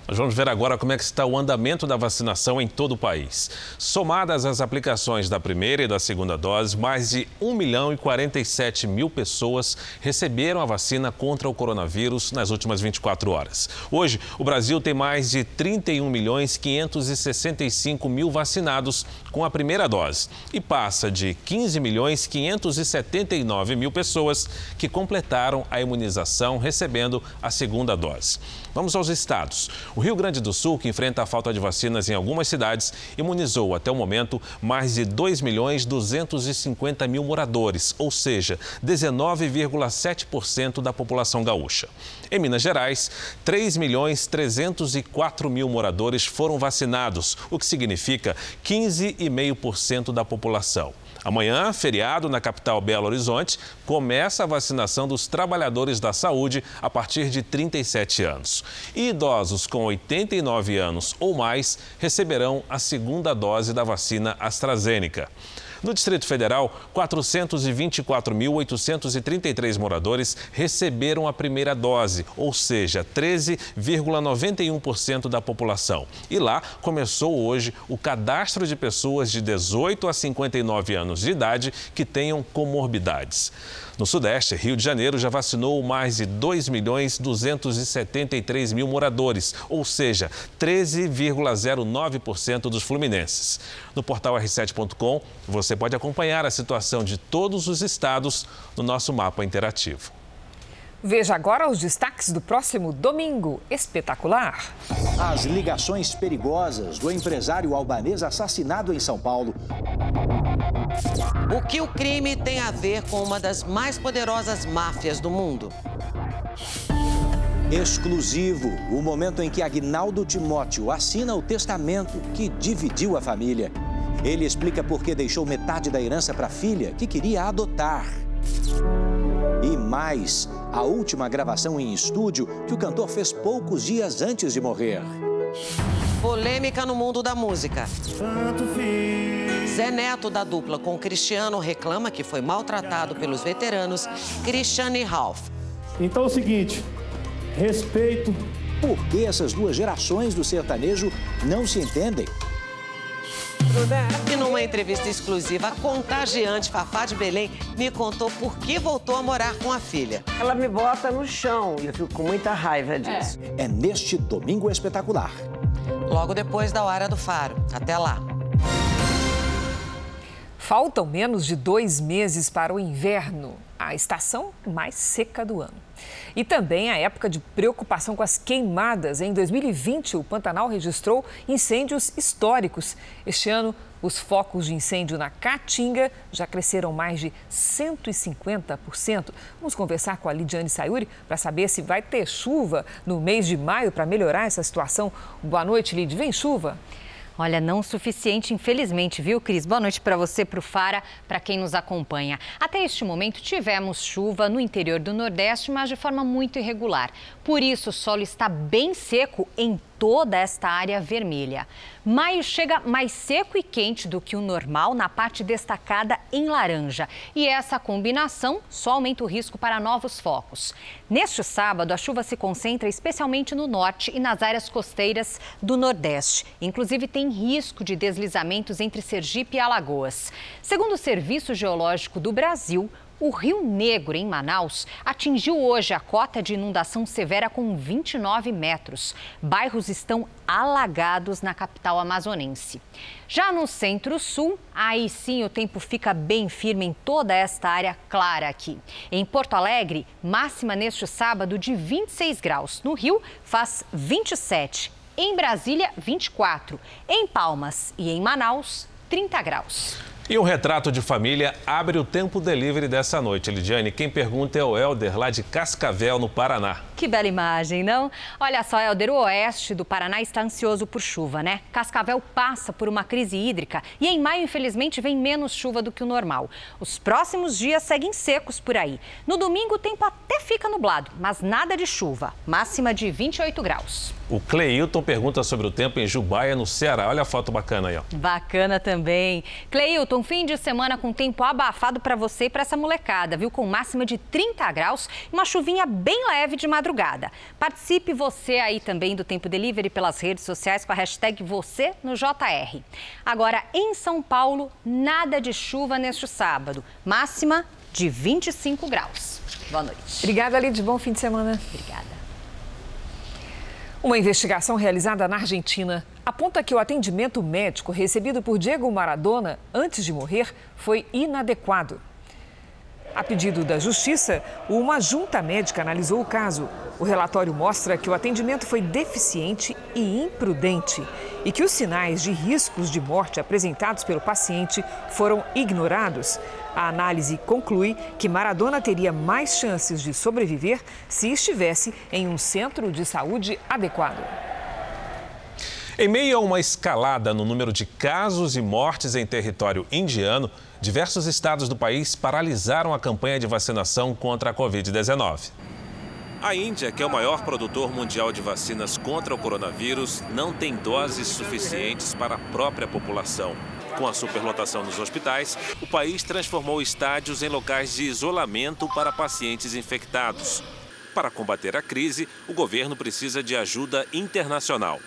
Nós vamos ver agora como é que está o andamento da vacinação em todo o país. Somadas as aplicações da primeira e da segunda dose, mais de 1 milhão e 47 mil pessoas receberam a vacina contra o coronavírus nas últimas 24 horas. Hoje, o Brasil tem mais de 31 milhões 565 mil vacinados com a primeira dose e passa de 15 milhões 579 mil pessoas que completaram a imunização recebendo a segunda dose. Vamos aos estados. O Rio Grande do Sul, que enfrenta a falta de vacinas em algumas cidades, imunizou até o momento mais de 2 milhões 250 mil moradores, ou seja, 19,7% da população gaúcha. Em Minas Gerais, 3 milhões 304 mil moradores foram vacinados, o que significa 15,5% da população. Amanhã, feriado na capital Belo Horizonte, começa a vacinação dos trabalhadores da saúde a partir de 37 anos. E idosos com 89 anos ou mais receberão a segunda dose da vacina AstraZeneca. No Distrito Federal, 424.833 moradores receberam a primeira dose, ou seja, 13,91% da população. E lá começou hoje o cadastro de pessoas de 18 a 59 anos de idade que tenham comorbidades. No Sudeste, Rio de Janeiro já vacinou mais de 2 milhões 273 mil moradores, ou seja, 13,09% dos fluminenses. No portal r7.com, você pode acompanhar a situação de todos os estados no nosso mapa interativo. Veja agora os destaques do próximo domingo espetacular. As ligações perigosas do empresário albanês assassinado em São Paulo. O que o crime tem a ver com uma das mais poderosas máfias do mundo? Exclusivo, o momento em que Agnaldo Timóteo assina o testamento que dividiu a família. Ele explica por que deixou metade da herança para a filha que queria adotar. E mais, a última gravação em estúdio que o cantor fez poucos dias antes de morrer. Polêmica no mundo da música. Zé Neto, da dupla com Cristiano, reclama que foi maltratado pelos veteranos Cristiano e Ralph. Então é o seguinte, respeito. Por que essas duas gerações do sertanejo não se entendem? E numa entrevista exclusiva, a contagiante Fafá de Belém me contou por que voltou a morar com a filha. Ela me bota no chão e eu fico com muita raiva disso. É neste domingo espetacular. Logo depois da hora do faro. Até lá. Faltam menos de dois meses para o inverno, a estação mais seca do ano. E também a época de preocupação com as queimadas. Em 2020, o Pantanal registrou incêndios históricos. Este ano, os focos de incêndio na Caatinga já cresceram mais de 150%. Vamos conversar com a Lidiane Sayuri para saber se vai ter chuva no mês de maio para melhorar essa situação. Boa noite, Lid. Vem chuva? Olha, não o suficiente, infelizmente, viu, Cris? Boa noite para você, para o Fara, para quem nos acompanha. Até este momento, tivemos chuva no interior do Nordeste, mas de forma muito irregular. Por isso, o solo está bem seco em toda esta área vermelha. Maio chega mais seco e quente do que o normal na parte destacada em laranja. E essa combinação só aumenta o risco para novos focos. Neste sábado, a chuva se concentra especialmente no norte e nas áreas costeiras do Nordeste. Inclusive, tem risco de deslizamentos entre Sergipe e Alagoas. Segundo o Serviço Geológico do Brasil, o Rio Negro, em Manaus, atingiu hoje a cota de inundação severa com 29 metros. Bairros estão alagados na capital amazonense. Já no centro-sul, aí sim o tempo fica bem firme em toda esta área clara aqui. Em Porto Alegre, máxima neste sábado de 26 graus. No Rio, faz 27. Em Brasília, 24. Em Palmas e em Manaus, 30 graus. E o retrato de família abre o tempo delivery dessa noite, Lidiane. Quem pergunta é o Helder, lá de Cascavel, no Paraná. Que bela imagem, não? Olha só, Helder, o oeste do Paraná está ansioso por chuva, né? Cascavel passa por uma crise hídrica e em maio, infelizmente, vem menos chuva do que o normal. Os próximos dias seguem secos por aí. No domingo, o tempo até fica nublado, mas nada de chuva. Máxima de 28 graus. O Cleilton pergunta sobre o tempo em Jubaia, no Ceará. Olha a foto bacana aí, ó. Bacana também. Cleilton, fim de semana com tempo abafado para você e para essa molecada, viu? Com máxima de 30 graus e uma chuvinha bem leve de madrugada. Participe você aí também do Tempo Delivery pelas redes sociais com a hashtag você no JR. Agora, em São Paulo, nada de chuva neste sábado. Máxima de 25 graus. Boa noite. Obrigada, Lid. Bom fim de semana. Obrigada. Uma investigação realizada na Argentina aponta que o atendimento médico recebido por Diego Maradona antes de morrer foi inadequado. A pedido da Justiça, uma junta médica analisou o caso. O relatório mostra que o atendimento foi deficiente e imprudente e que os sinais de riscos de morte apresentados pelo paciente foram ignorados. A análise conclui que Maradona teria mais chances de sobreviver se estivesse em um centro de saúde adequado. Em meio a uma escalada no número de casos e mortes em território indiano, diversos estados do país paralisaram a campanha de vacinação contra a Covid-19. A Índia, que é o maior produtor mundial de vacinas contra o coronavírus, não tem doses suficientes para a própria população. Com a superlotação nos hospitais, o país transformou estádios em locais de isolamento para pacientes infectados. Para combater a crise, o governo precisa de ajuda internacional.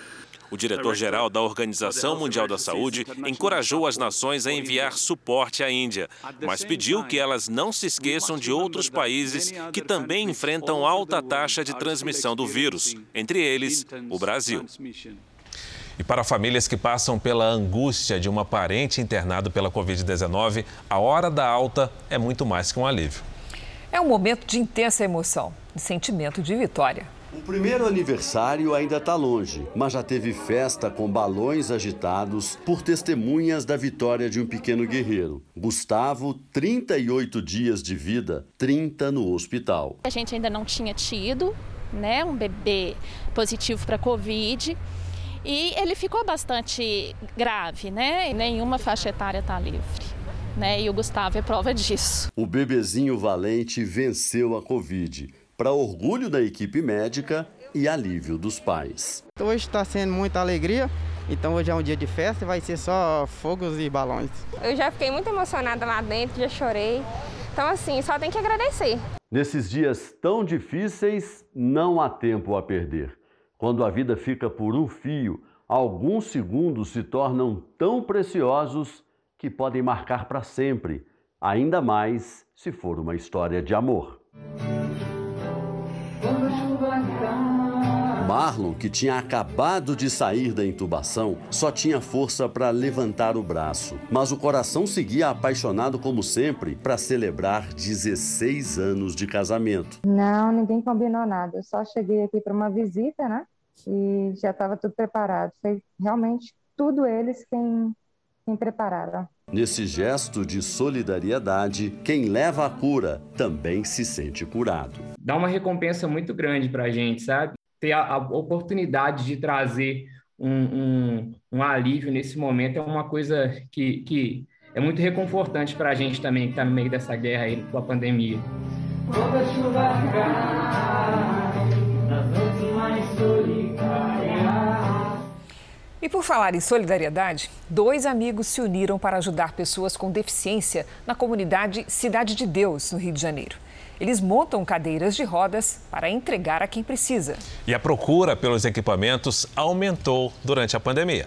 O diretor-geral da Organização Mundial da Saúde encorajou as nações a enviar suporte à Índia, mas pediu que elas não se esqueçam de outros países que também enfrentam alta taxa de transmissão do vírus, entre eles o Brasil. E para famílias que passam pela angústia de uma parente internado pela Covid-19, a hora da alta é muito mais que um alívio. É um momento de intensa emoção, de sentimento de vitória. O primeiro aniversário ainda está longe, mas já teve festa com balões agitados por testemunhas da vitória de um pequeno guerreiro. Gustavo, 38 dias de vida, 30 no hospital. A gente ainda não tinha tido, né, um bebê positivo para Covid. E ele ficou bastante grave, né? E nenhuma faixa etária está livre. Né? E o Gustavo é prova disso. O bebezinho valente venceu a Covid, para orgulho da equipe médica e alívio dos pais. Hoje está sendo muita alegria, então hoje é um dia de festa e vai ser só fogos e balões. Eu já fiquei muito emocionada lá dentro, já chorei. Então, assim, só tem que agradecer. Nesses dias tão difíceis, não há tempo a perder. Quando a vida fica por um fio, alguns segundos se tornam tão preciosos que podem marcar para sempre, ainda mais se for uma história de amor. Marlon, que tinha acabado de sair da intubação, só tinha força para levantar o braço. Mas o coração seguia apaixonado como sempre para celebrar 16 anos de casamento. Não, ninguém combinou nada. Eu só cheguei aqui para uma visita, né? E já estava tudo preparado. Foi realmente tudo eles quem, quem prepararam. Nesse gesto de solidariedade, quem leva a cura também se sente curado. Dá uma recompensa muito grande para a gente, sabe? ter a, a oportunidade de trazer um, um, um, alívio nesse momento é uma coisa que, que é muito reconfortante para a gente também que está no meio dessa guerra aí com a pandemia. Quando a chuva cai, nas noites mais solitárias. E por falar em solidariedade, dois amigos se uniram para ajudar pessoas com deficiência na comunidade Cidade de Deus, no Rio de Janeiro. Eles montam cadeiras de rodas para entregar a quem precisa. E a procura pelos equipamentos aumentou durante a pandemia.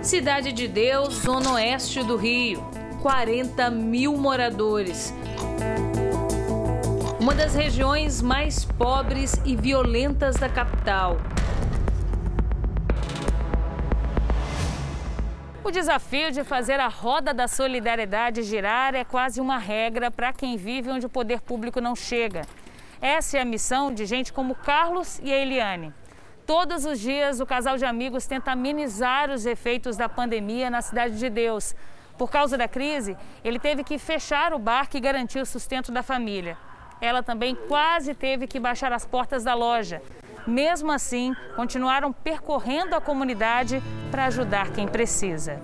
Cidade de Deus, zona oeste do Rio. 40 mil moradores. Uma das regiões mais pobres e violentas da capital. O desafio de fazer a roda da solidariedade girar é quase uma regra para quem vive onde o poder público não chega. Essa é a missão de gente como Carlos e a Eliane. Todos os dias, o casal de amigos tenta amenizar os efeitos da pandemia na Cidade de Deus. Por causa da crise, ele teve que fechar o bar que garantiu o sustento da família. Ela também quase teve que baixar as portas da loja. Mesmo assim, continuaram percorrendo a comunidade para ajudar quem precisa.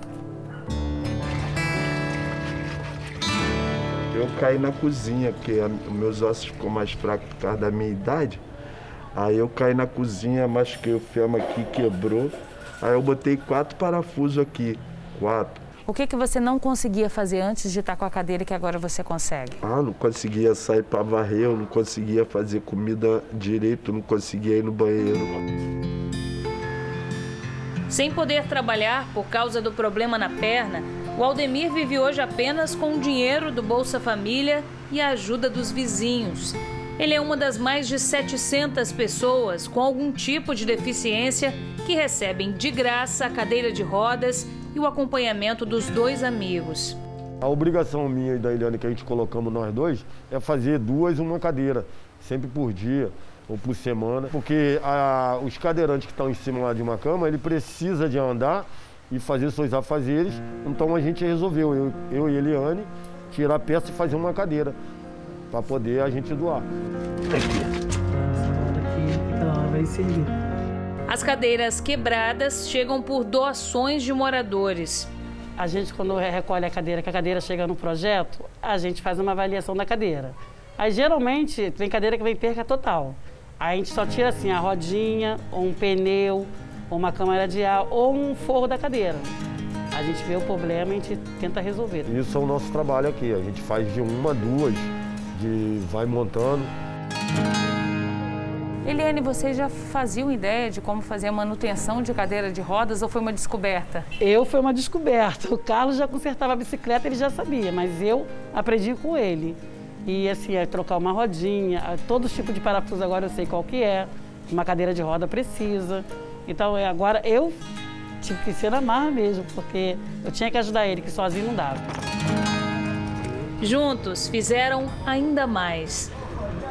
Eu caí na cozinha, porque meus ossos ficou mais fracos por causa da minha idade. Aí eu caí na cozinha, machuquei o fêmur aqui, quebrou. Aí eu botei quatro parafusos aqui, quatro. O que, que você não conseguia fazer antes de estar com a cadeira que agora você consegue? Ah, não conseguia sair para varrer, eu não conseguia fazer comida direito, não conseguia ir no banheiro. Sem poder trabalhar por causa do problema na perna, o Aldemir vive hoje apenas com o dinheiro do Bolsa Família e a ajuda dos vizinhos. Ele é uma das mais de 700 pessoas com algum tipo de deficiência que recebem de graça a cadeira de rodas e o acompanhamento dos dois amigos. A obrigação minha e da Eliane que a gente colocamos nós dois é fazer duas uma cadeira, sempre por dia ou por semana, porque a, os cadeirantes que estão em cima lá de uma cama, ele precisa de andar e fazer seus afazeres. Então a gente resolveu, eu, eu e Eliane, tirar a peça e fazer uma cadeira para poder a gente doar. Aqui. Ela vai servir. As cadeiras quebradas chegam por doações de moradores. A gente, quando recolhe a cadeira, que a cadeira chega no projeto, a gente faz uma avaliação da cadeira. Aí, geralmente, tem cadeira que vem perca total. Aí a gente só tira, assim, a rodinha, ou um pneu, ou uma câmara de ar, ou um forro da cadeira. A gente vê o problema e a gente tenta resolver. Isso é o nosso trabalho aqui. A gente faz de uma, duas, de vai montando. Eliane, vocês já faziam ideia de como fazer a manutenção de cadeira de rodas ou foi uma descoberta? Eu foi uma descoberta. O Carlos já consertava a bicicleta, ele já sabia, mas eu aprendi com ele. E assim, é trocar uma rodinha, todo tipo de parafuso agora eu sei qual que é, uma cadeira de roda precisa. Então é, agora eu tive que ser na marra mesmo, porque eu tinha que ajudar ele, que sozinho não dava. Juntos fizeram ainda mais.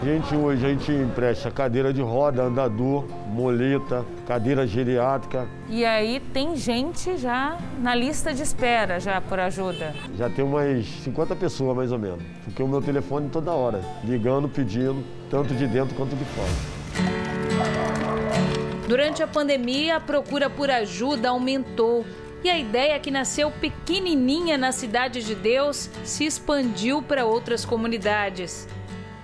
Gente, hoje a gente empresta cadeira de roda, andador, moleta, cadeira geriátrica. E aí tem gente já na lista de espera já por ajuda. Já tem umas 50 pessoas mais ou menos. Porque o meu telefone toda hora, ligando, pedindo, tanto de dentro quanto de fora. Durante a pandemia, a procura por ajuda aumentou. E a ideia que nasceu pequenininha na Cidade de Deus se expandiu para outras comunidades.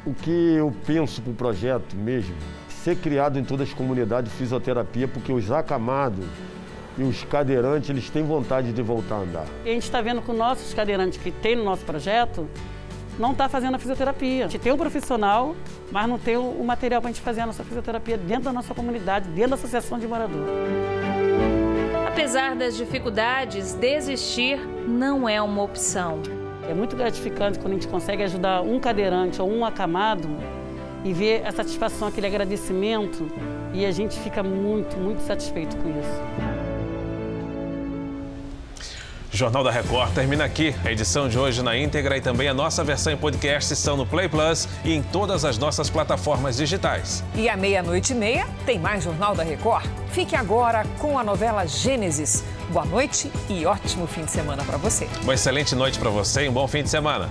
O que eu penso para o projeto mesmo, ser criado em todas as comunidades de fisioterapia, porque os acamados e os cadeirantes, eles têm vontade de voltar a andar. E a gente está vendo que os nossos cadeirantes que tem no nosso projeto não está fazendo a fisioterapia. A gente tem um profissional, mas não tem o material para a gente fazer a nossa fisioterapia dentro da nossa comunidade, dentro da associação de morador. Apesar das dificuldades, desistir não é uma opção. É muito gratificante quando a gente consegue ajudar um cadeirante ou um acamado e ver a satisfação, aquele agradecimento, e a gente fica muito, muito satisfeito com isso. Jornal da Record termina aqui. A edição de hoje na íntegra e também a nossa versão em podcast estão no Play Plus e em todas as nossas plataformas digitais. E à meia-noite e meia tem mais Jornal da Record. Fique agora com a novela Gênesis. Boa noite e ótimo fim de semana para você. Uma excelente noite para você e um bom fim de semana.